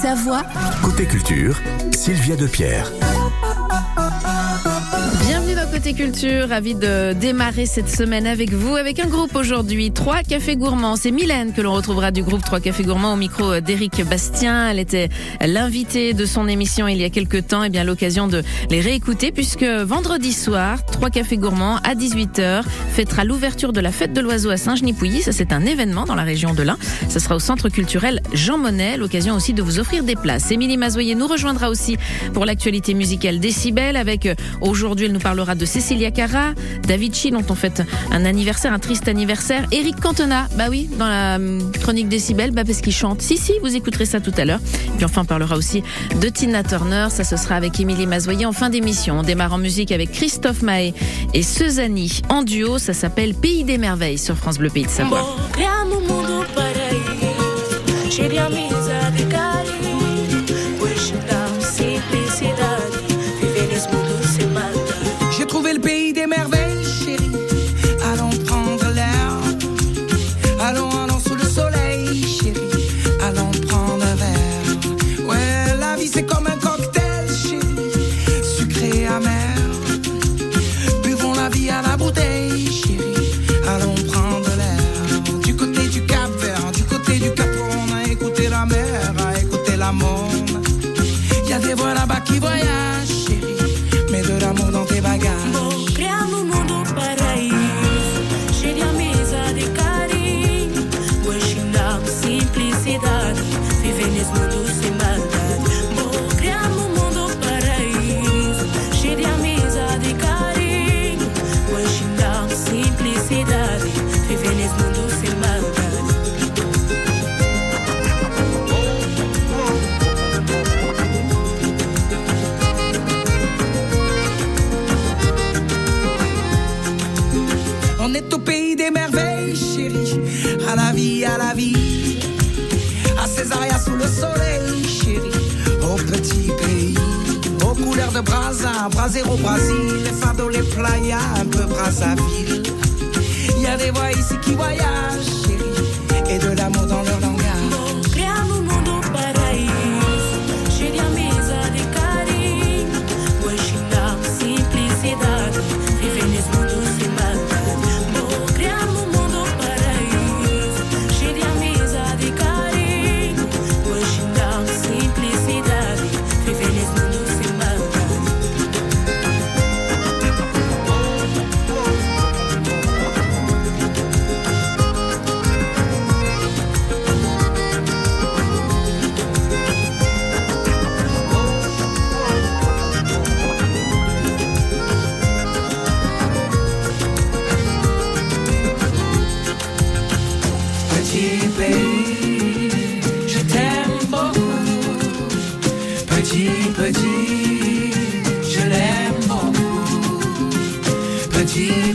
Savoie. Côté culture, Sylvia Depierre. Côté Culture, ravi de démarrer cette semaine avec vous, avec un groupe aujourd'hui, Trois Cafés Gourmands. C'est Mylène que l'on retrouvera du groupe Trois Cafés Gourmands au micro d'Éric Bastien. Elle était l'invitée de son émission il y a quelques temps, et bien l'occasion de les réécouter puisque vendredi soir, Trois Cafés Gourmands à 18h fêtera l'ouverture de la fête de l'oiseau à Saint-Genis-Pouilly. Ça c'est un événement dans la région de l'Ain. Ça sera au centre culturel Jean Monnet, l'occasion aussi de vous offrir des places. Émilie Mazoyer nous rejoindra aussi pour l'actualité musicale Décibel avec euh, aujourd'hui elle nous parlera de Cecilia Cara, David Chi dont on fête un anniversaire, un triste anniversaire, Eric Cantona, bah oui, dans la hum, chronique Décibel, bah parce qu'il chante. Si, si, vous écouterez ça tout à l'heure. Puis enfin, on parlera aussi de Tina Turner, ça ce sera avec Émilie Mazoyer en fin d'émission. On démarre en musique avec Christophe Mahé et Sezani en duo, ça s'appelle Pays des Merveilles sur France Bleu Pays de Savoie. Au Brésil. Les fardeaux, les playas, un peu Brazzaville. Il y a des voix ici qui voyagent, chérie. Et de Petit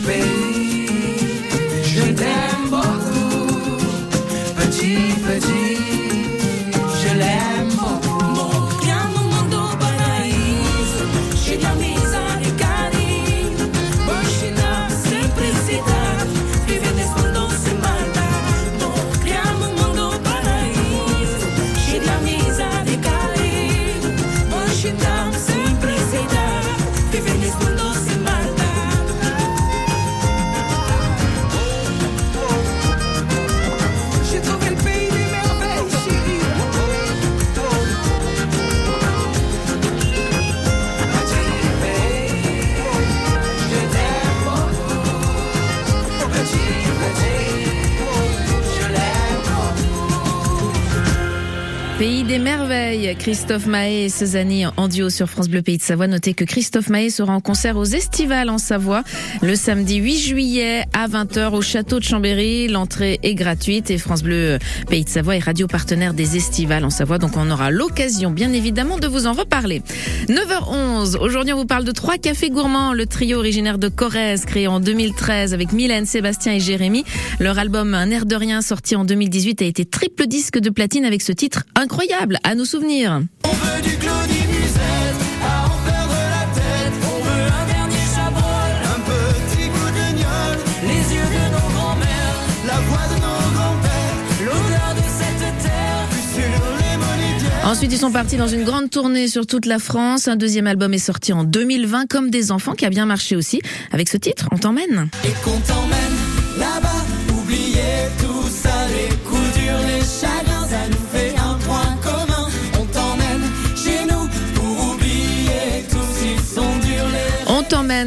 Pays des merveilles, Christophe Mahé et Cezanne en duo sur France Bleu Pays de Savoie. Notez que Christophe Mahé sera en concert aux Estivales en Savoie le samedi 8 juillet à 20h au château de Chambéry. L'entrée est gratuite et France Bleu Pays de Savoie est radio partenaire des Estivales en Savoie. Donc on aura l'occasion bien évidemment de vous en reparler. 9h11, aujourd'hui on vous parle de trois cafés gourmands, le trio originaire de Corrèze créé en 2013 avec Mylène, Sébastien et Jérémy. Leur album Un air de rien sorti en 2018 a été triple disque de platine avec ce titre incroyable à nous souvenir. On veut du Claudie Musette, à en perdre la tête. On veut un dernier chabrol, un petit coup de gnôle. Les yeux de nos grands-mères, la voix de nos grands-pères. L'odeur de cette terre, plus sur les monédières. Ensuite, ils sont partis dans une grande tournée sur toute la France. Un deuxième album est sorti en 2020, comme des enfants, qui a bien marché aussi. Avec ce titre, On t'emmène. Et qu'on t'emmène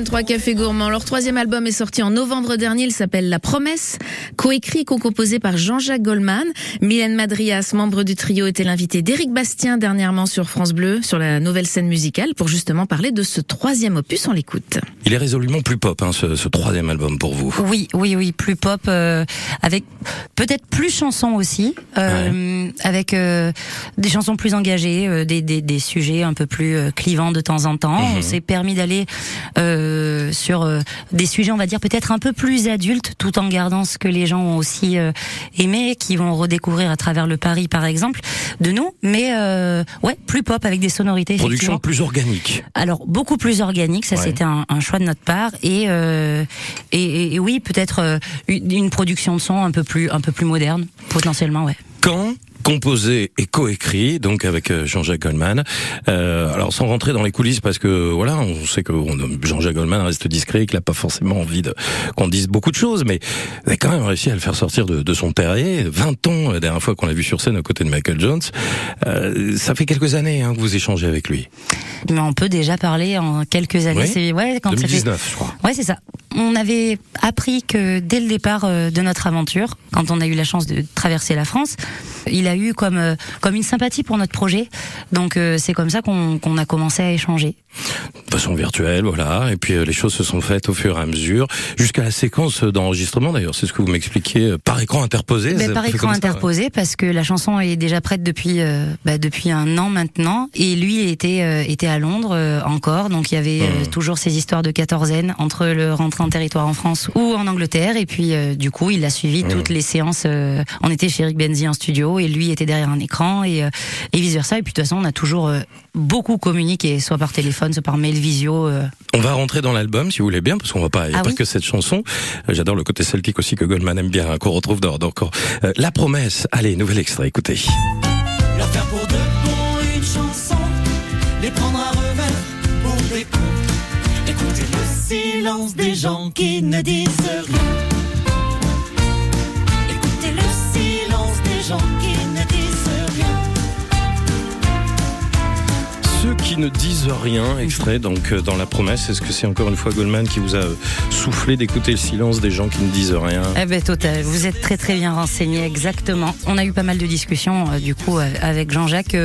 Trois Cafés Gourmands. Leur troisième album est sorti en novembre dernier. Il s'appelle La Promesse. Coécrit et co-composé par Jean-Jacques Goldman. Mylène Madrias, membre du trio, était l'invité d'Éric Bastien dernièrement sur France Bleu, sur la nouvelle scène musicale, pour justement parler de ce troisième opus. On l'écoute. Il est résolument plus pop, hein, ce, ce troisième album pour vous. Oui, oui, oui, plus pop, euh, avec peut-être plus chansons aussi, euh, avec euh, des chansons plus engagées, euh, des, des, des sujets un peu plus clivants de temps en temps. Mhm. On s'est permis d'aller euh, sur euh, des sujets, on va dire peut-être un peu plus adultes, tout en gardant ce que les gens ont aussi euh, aimé, qui vont redécouvrir à travers le Paris, par exemple, de nous. Mais euh, ouais, plus pop avec des sonorités. Production plus organique. Alors beaucoup plus organique, ça Ouais. c'était un, un choix de notre part et euh, et, et- oui peut-être euh, une, une production de son un peu plus un peu plus moderne potentiellement ouais. Quand composé et coécrit, donc avec euh, Jean-Jacques Goldman. Euh, alors sans rentrer dans les coulisses, parce que voilà, on sait que Jean-Jacques Goldman reste discret, qu'il n'a pas forcément envie de qu'on dise beaucoup de choses, mais il a quand même réussi à le faire sortir de, de son terrier. 20 ans, la dernière fois qu'on l'a vu sur scène aux côtés de Michael Jones. Euh, ça fait quelques années hein, que vous échangez avec lui. Mais on peut déjà parler en quelques années. Oui. C'est ouais quand ça fait 2019, je crois. Ouais, c'est ça. On avait appris que dès le départ euh, de notre aventure, quand on a eu la chance de traverser la France, il a eu comme euh, comme une sympathie pour notre projet. Donc euh, c'est comme ça qu'on a commencé à échanger. de façon virtuelle, voilà. Et puis euh, les choses se sont faites au fur et à mesure, jusqu'à la séquence d'enregistrement d'ailleurs. C'est ce que vous m'expliquiez par écran interposé. Ben, par écran comme ça, ouais. interposé parce que la chanson est déjà prête depuis bah, depuis un an maintenant et lui était était à Londres encore donc il y avait Mmh. toujours ces histoires de quatorzaine entre le rentrer en territoire en France ou en Angleterre et puis du coup il a suivi Mmh. toutes les séances on était chez Eric Benzi en studio et lui était derrière un écran et euh, et vice versa et puis de toute façon on a toujours euh, beaucoup communiqué soit par téléphone soit par mail visio euh. On va rentrer dans l'album si vous voulez bien, parce qu'on va pas, y a Ah pas oui. que cette chanson. J'adore le côté celtique aussi que Goldman aime bien, hein, qu'on retrouve dans, dans encore. Euh, La promesse. Allez, nouvel extrait, écoutez. Leur faire pour de bon une chanson, les prendre à revers pour des cons. Écouter le silence des gens qui ne disent rien. Écouter le gens qui qui ne disent rien, extrait donc euh, dans La promesse. Est-ce que c'est encore une fois Goldman qui vous a euh, soufflé d'écouter le silence des gens qui ne disent rien? Eh ben total, vous êtes très très bien renseigné exactement. On a eu pas mal de discussions euh, du coup avec Jean-Jacques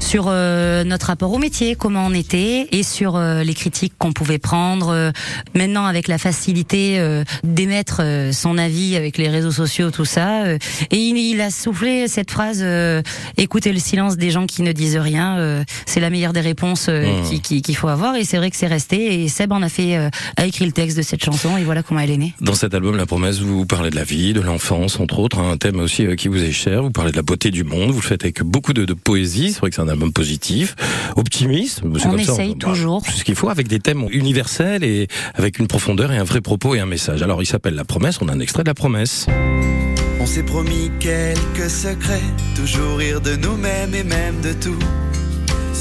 sur notre rapport au métier, comment on était et sur les critiques qu'on pouvait prendre. Maintenant avec la facilité d'émettre son avis avec les réseaux sociaux tout ça et il, il a soufflé cette phrase écoutez le silence des gens qui ne disent rien, c'est la meilleure des réponses euh, Mmh. qui- qui- qu'il faut avoir et c'est vrai que c'est resté et Seb en a fait euh, a écrit le texte de cette chanson et voilà comment elle est née. Dans cet album, La promesse, vous parlez de la vie, de l'enfance, entre autres, hein, un thème aussi euh, qui vous est cher. Vous parlez de la beauté du monde. Vous le faites avec beaucoup de, de poésie. C'est vrai que c'est un album positif, optimiste. C'est On comme ça, essaye bah, toujours. C'est ce qu'il faut avec des thèmes universels et avec une profondeur et un vrai propos et un message. Alors, il s'appelle La promesse. On a un extrait de La promesse. On s'est promis quelques secrets, toujours rire de nous-mêmes et même de tout.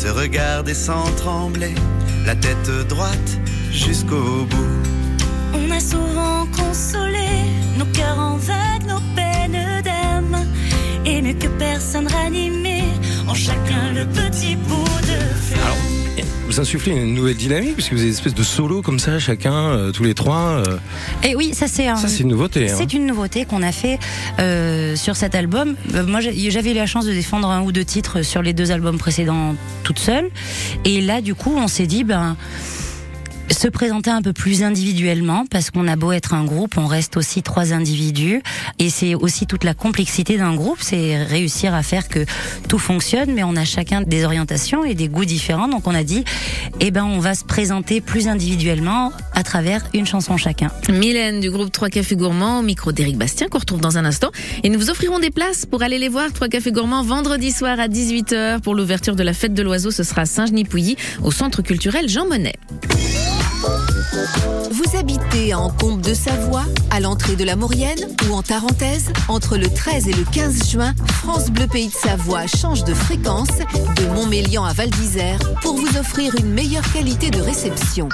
Se regarder sans trembler, la tête droite jusqu'au bout. On a souvent consolé nos cœurs en vagues, nos peines d'âme. Et mieux que personne ranimé, en chacun le petit bout de feu. Vous insufflez une nouvelle dynamique puisque vous avez une espèce de solo comme ça, chacun, euh, tous les trois. euh, Et oui, ça c'est un. ça, c'est une nouveauté. hein. C'est une nouveauté qu'on a fait euh, sur cet album. Euh, moi, j'avais eu la chance de défendre un ou deux titres sur les deux albums précédents toute seule. Et là, du coup, on s'est dit, ben, se présenter un peu plus individuellement, parce qu'on a beau être un groupe, on reste aussi trois individus. Et c'est aussi toute la complexité d'un groupe, c'est réussir à faire que tout fonctionne, mais on a chacun des orientations et des goûts différents. Donc on a dit, eh ben, on va se présenter plus individuellement à travers une chanson chacun. Mylène du groupe 3 Cafés Gourmands au micro d'Éric Bastien qu'on retrouve dans un instant. Et nous vous offrirons des places pour aller les voir 3 Cafés Gourmands vendredi soir à 18h pour l'ouverture de la fête de l'oiseau. Ce sera Saint-Genis-Pouilly au centre culturel Jean Monnet. Vous habitez en Combe de Savoie, à l'entrée de la Maurienne ou en Tarentaise? Entre le 13 et le 15 juin, France Bleu Pays de Savoie change de fréquence de Montmélian à Val d'Isère pour vous offrir une meilleure qualité de réception.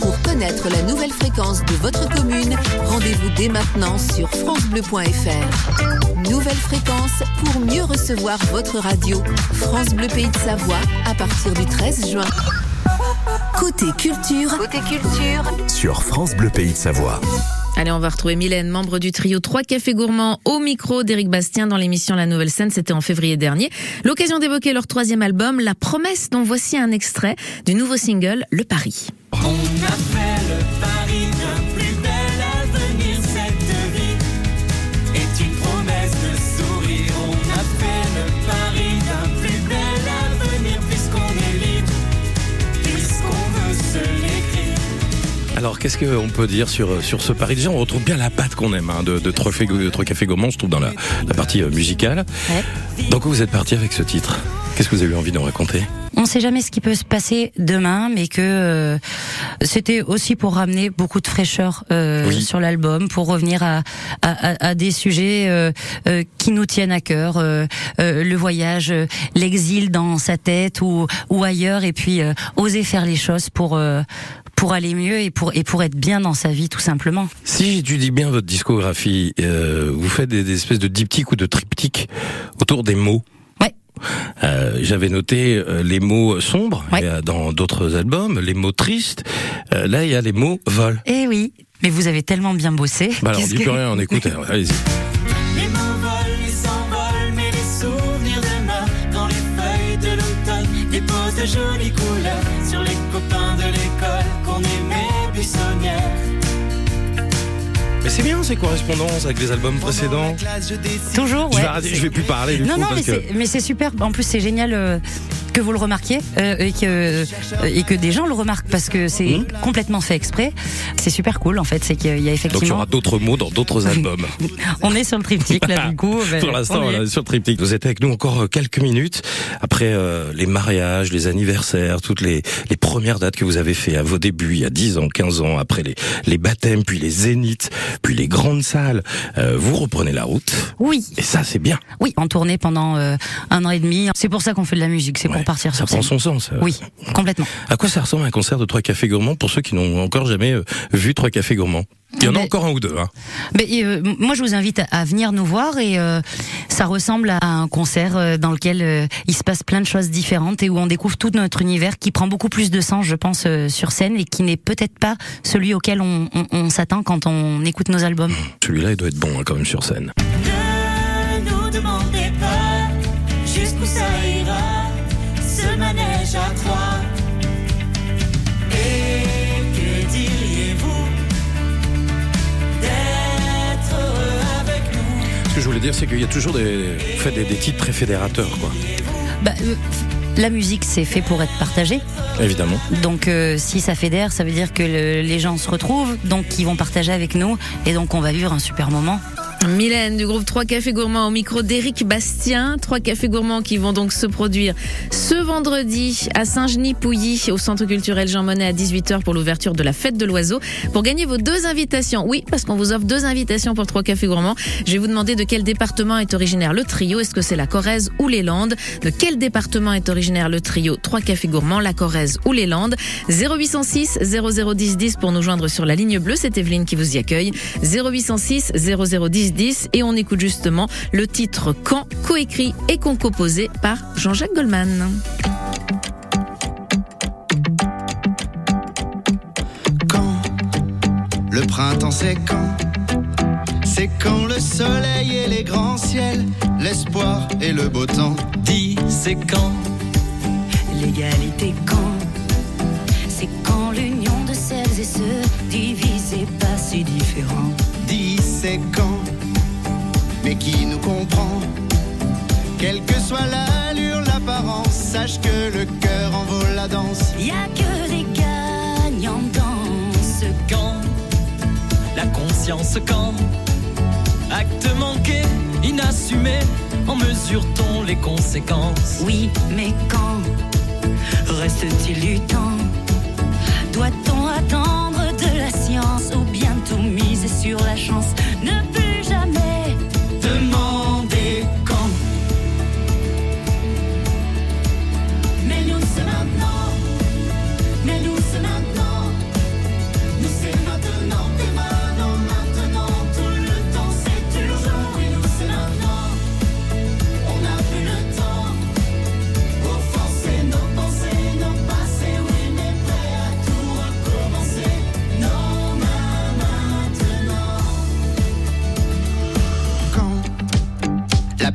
Pour connaître la nouvelle fréquence de votre commune, rendez-vous dès maintenant sur francebleu.fr. Nouvelle fréquence pour mieux recevoir votre radio. France Bleu Pays de Savoie à partir du 13 juin. Côté culture, côté culture, Sur France Bleu Pays de Savoie. Allez, on va retrouver Mylène, membre du trio 3 Cafés Gourmands, au micro d'Éric Bastien dans l'émission La Nouvelle Scène. C'était en février dernier. L'occasion d'évoquer leur troisième album, La Promesse, dont voici un extrait du nouveau single, Le Paris. On qu'est-ce qu'on peut dire sur, sur ce pari? Déjà, on retrouve bien la patte qu'on aime hein, de, de, Cafés- de Cafés Gourmands, je trouve, dans la, la partie euh, musicale. Donc, vous êtes parti avec ce titre? Qu'est-ce que vous avez eu envie d'en raconter On ne sait jamais ce qui peut se passer demain, mais que euh, c'était aussi pour ramener beaucoup de fraîcheur euh, Oui. sur l'album, pour revenir à, à, à- des sujets euh, euh, qui nous tiennent à cœur, euh, euh, le voyage, l'exil dans sa tête ou, ou ailleurs, et puis euh, oser faire les choses pour euh, pour aller mieux et pour et pour être bien dans sa vie, tout simplement. Si j'étudie bien votre discographie, euh, vous faites des, des espèces de diptyques ou de triptyques autour des mots. Euh, J'avais noté euh, les mots sombres Ouais. dans d'autres albums, les mots tristes. Euh, là, il y a les mots vol. Eh oui, mais vous avez tellement bien bossé. Bah alors, on dit que- plus rien, on écoute. Allez-y. Les mots volent, ils s'envolent, mais les souvenirs demeurent dans les feuilles de l'automne. Déposent de jolies couleurs sur les copains de l'école qu'on aimait buissonnière. Mais c'est bien ces correspondances avec les albums précédents. Toujours, Je ouais. vais, arrêter, je vais plus parler du Non, coup non, parce mais que c'est, mais c'est super. En plus, c'est génial euh, que vous le remarquiez euh, et que euh, et que des gens le remarquent parce que c'est Mhm. complètement fait exprès. C'est super cool en fait. C'est qu'il y a donc il y effectivement. aura d'autres mots dans d'autres albums. On est sur le triptyque là du coup. ben, Pour l'instant, est. sur le triptyque. Vous êtes avec nous encore euh, quelques minutes après euh, les mariages, les anniversaires, toutes les, les premières dates que vous avez fait à vos débuts, il y a 10 ans, 15 ans, après les, les baptêmes, puis les zéniths, puis les grandes salles. Euh, vous reprenez la route. Oui, Et ça, c'est bien. oui, en tournée pendant euh, un an et demi. C'est pour ça qu'on fait de la musique. C'est Ouais, pour partir ça prend son sens. euh. Oui, complètement. À quoi ça ressemble un concert de Trois Cafés Gourmands pour ceux qui n'ont encore jamais euh, vu Trois Cafés Gourmands? Il y en a Mais- encore un ou deux. Hein. Mais, euh, moi, je vous invite à, venir nous voir et euh, ça ressemble à un concert euh, dans lequel euh, il se passe plein de choses différentes et où on découvre tout notre univers qui prend beaucoup plus de sens, je pense, euh, sur scène et qui n'est peut-être pas celui auquel on, on- on s'attend quand on écoute nos albums. Celui-là, il doit être bon hein, quand même sur scène. Ne nous demandez pas jusqu'où ça Ce que je voulais dire, c'est qu'il y a toujours des, des, des titres très fédérateurs, quoi. Bah, euh, la musique, c'est fait pour être partagée. Évidemment. Donc, euh, si ça fédère, ça veut dire que le- les gens se retrouvent, donc ils vont partager avec nous et donc on va vivre un super moment. Mylène du groupe 3 Cafés Gourmands au micro d'Éric Bastien. 3 Cafés Gourmands qui vont donc se produire ce vendredi à Saint-Genis-Pouilly au Centre culturel Jean Monnet à 18h pour l'ouverture de la fête de l'oiseau. Pour gagner vos deux invitations, oui, parce qu'on vous offre deux invitations pour 3 Cafés Gourmands, je vais vous demander de quel département est originaire le trio. Est-ce que c'est la Corrèze ou les Landes? De quel département est originaire le trio 3 Cafés Gourmands, la Corrèze ou les Landes? 0806 0010 10 pour nous joindre sur la ligne bleue. C'est Evelyne qui vous y accueille. 0806 0010 10 et on écoute justement le titre Quand, coécrit et concomposé par Jean-Jacques Goldman. Quand le printemps c'est quand? C'est quand le soleil et les grands ciels, l'espoir et le beau temps. Dis, c'est quand? L'égalité quand? C'est quand l'union de celles et ceux divisés pas si différents. Dis c'est quand? mais qui nous comprend? Quelle que soit l'allure, l'apparence, sache que le cœur en vaut la danse. Y a que des gagnants dans ce camp. La conscience quand acte manqué, inassumé, en mesure-t-on les conséquences? Oui, mais quand reste-t-il du temps? Doit-on attendre de la science ou bientôt miser sur la chance?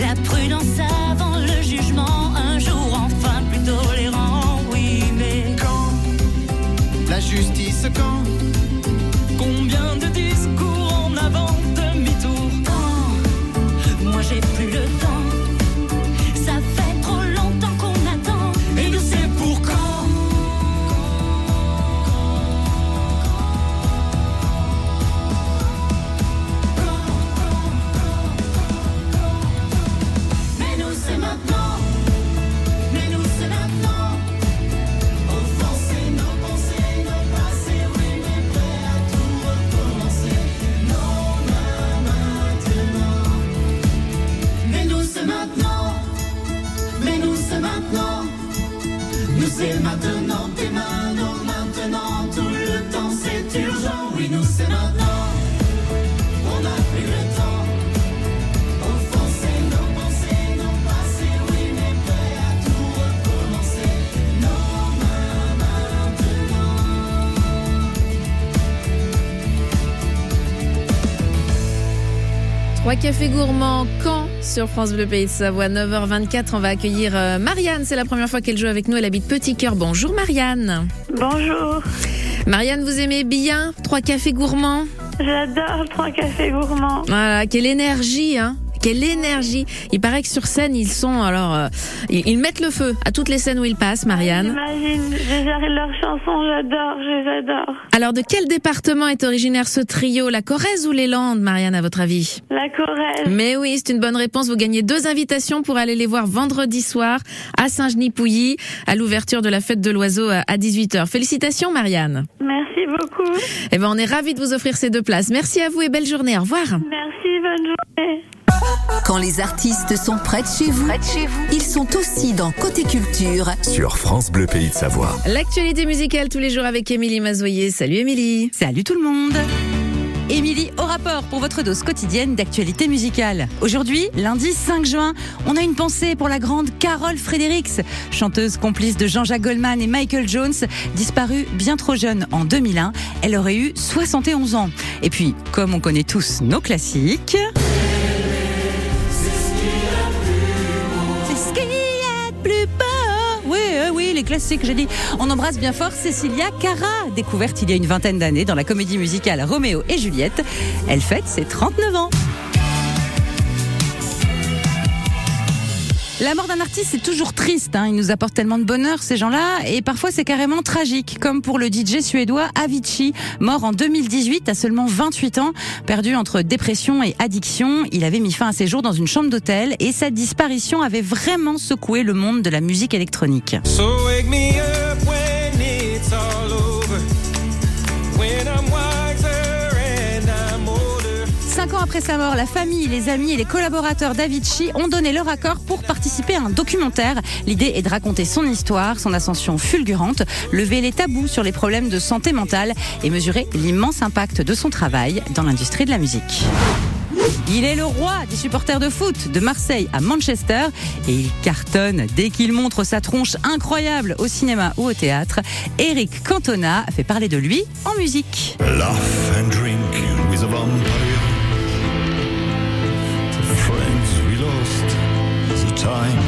La prudence avant Trois cafés gourmands, quand sur France Bleu Pays de Savoie, 9h24, on va accueillir euh, Marianne. C'est la première fois qu'elle joue avec nous. Elle habite Petit Cœur. Bonjour Marianne. Bonjour, Marianne, vous aimez bien Trois cafés gourmands? J'adore trois cafés gourmands. Voilà, quelle énergie, hein quelle énergie Il paraît que sur scène, ils sont alors, euh, ils, ils mettent le feu à toutes les scènes où ils passent, Marianne. J'imagine, j'ai leurs chansons, j'adore, je les adore. Alors, de quel département est originaire ce trio? La Corrèze ou les Landes, Marianne, à votre avis? La Corrèze, Mais oui, c'est une bonne réponse. Vous gagnez deux invitations pour aller les voir vendredi soir à Saint-Genis-Pouilly, à l'ouverture de la fête de l'oiseau à 18h. Félicitations, Marianne. merci beaucoup. Eh ben, on est ravis de vous offrir ces deux places. Merci à vous et belle journée. Au revoir. Merci, bonne journée. Quand les artistes sont près de chez vous, ils sont aussi dans Côté Culture. Sur France Bleu Pays de Savoie. L'actualité musicale tous les jours avec Émilie Mazoyer. Salut Émilie. Salut tout le monde Émilie au rapport pour votre dose quotidienne d'actualité musicale. Aujourd'hui, lundi 5 juin, on a une pensée pour la grande Carole Fredericks, chanteuse complice de Jean-Jacques Goldman et Michael Jones, disparue bien trop jeune en 2001. Elle aurait eu 71 ans. Et puis, comme on connaît tous nos classiques... les classiques, j'ai dit. On embrasse bien fort Cecilia Cara, découverte il y a une vingtaine d'années dans la comédie musicale Roméo et Juliette. Elle fête ses 39 ans. La mort d'un artiste, c'est toujours triste. Hein. Il nous apporte tellement de bonheur, ces gens-là. Et parfois, c'est carrément tragique. Comme pour le DJ suédois Avicii, mort en 2018 à seulement 28 ans. Perdu entre dépression et addiction, il avait mis fin à ses jours dans une chambre d'hôtel. Et sa disparition avait vraiment secoué le monde de la musique électronique. Après sa mort, la famille, les amis et les collaborateurs d'Avicii ont donné leur accord pour participer à un documentaire. L'idée est de raconter son histoire, son ascension fulgurante, lever les tabous sur les problèmes de santé mentale et mesurer l'immense impact de son travail dans l'industrie de la musique. Il est le roi des supporters de foot de Marseille à Manchester et il cartonne dès qu'il montre sa tronche incroyable au cinéma ou au théâtre. Eric Cantona fait parler de lui en musique. Time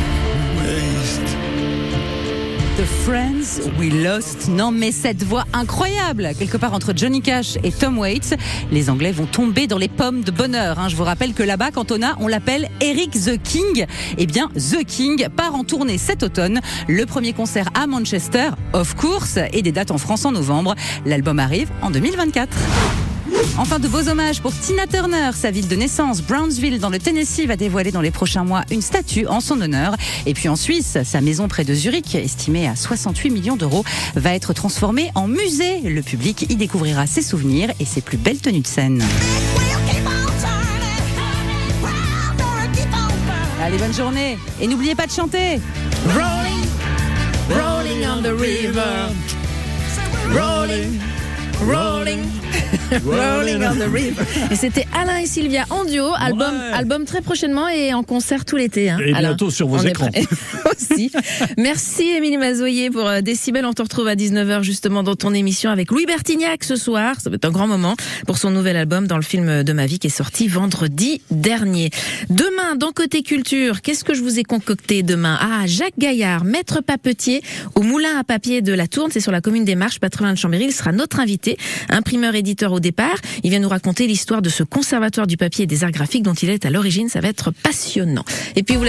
waste. The Friends We Lost. Non, mais cette voix incroyable, quelque part entre Johnny Cash et Tom Waits, les Anglais vont tomber dans les pommes de bonheur. hein. Je vous rappelle que là-bas, quand on a, on l'appelle Eric the King. Eh bien, The King part en tournée cet automne. Le premier concert à Manchester, of course, et des dates en France en novembre. L'album arrive en 2024. Enfin, de beaux hommages pour Tina Turner. Sa ville de naissance, Brownsville, dans le Tennessee, va dévoiler dans les prochains mois une statue en son honneur. Et puis en Suisse, sa maison près de Zurich, estimée à 68 millions d'euros, va être transformée en musée. Le public y découvrira ses souvenirs et ses plus belles tenues de scène. Allez, bonne journée. Et n'oubliez pas de chanter. Rolling, rolling on the river. Rolling. Rolling on the river. Et c'était Alain et Sylvia en duo, album, album très prochainement et en concert tout l'été. hein, Et Alain. bientôt sur vos On écrans. Aussi. Merci Émilie Mazoyer pour euh, Décibel. On te retrouve à 19h justement dans ton émission avec Louis Bertignac ce soir. Ça va être un grand moment pour son nouvel album dans le film de ma vie qui est sorti vendredi dernier. Demain, dans Côté Culture, qu'est-ce que je vous ai concocté demain? Ah, Jacques Gaillard, maître papetier au moulin à papier de la Tourne. C'est sur la commune des Marches, loin de Chambéry. Il sera notre invité, imprimeur éditeur au départ. Il vient nous raconter l'histoire de ce conservatoire du papier et des arts graphiques dont il est à l'origine. Ça va être passionnant. Et puis vous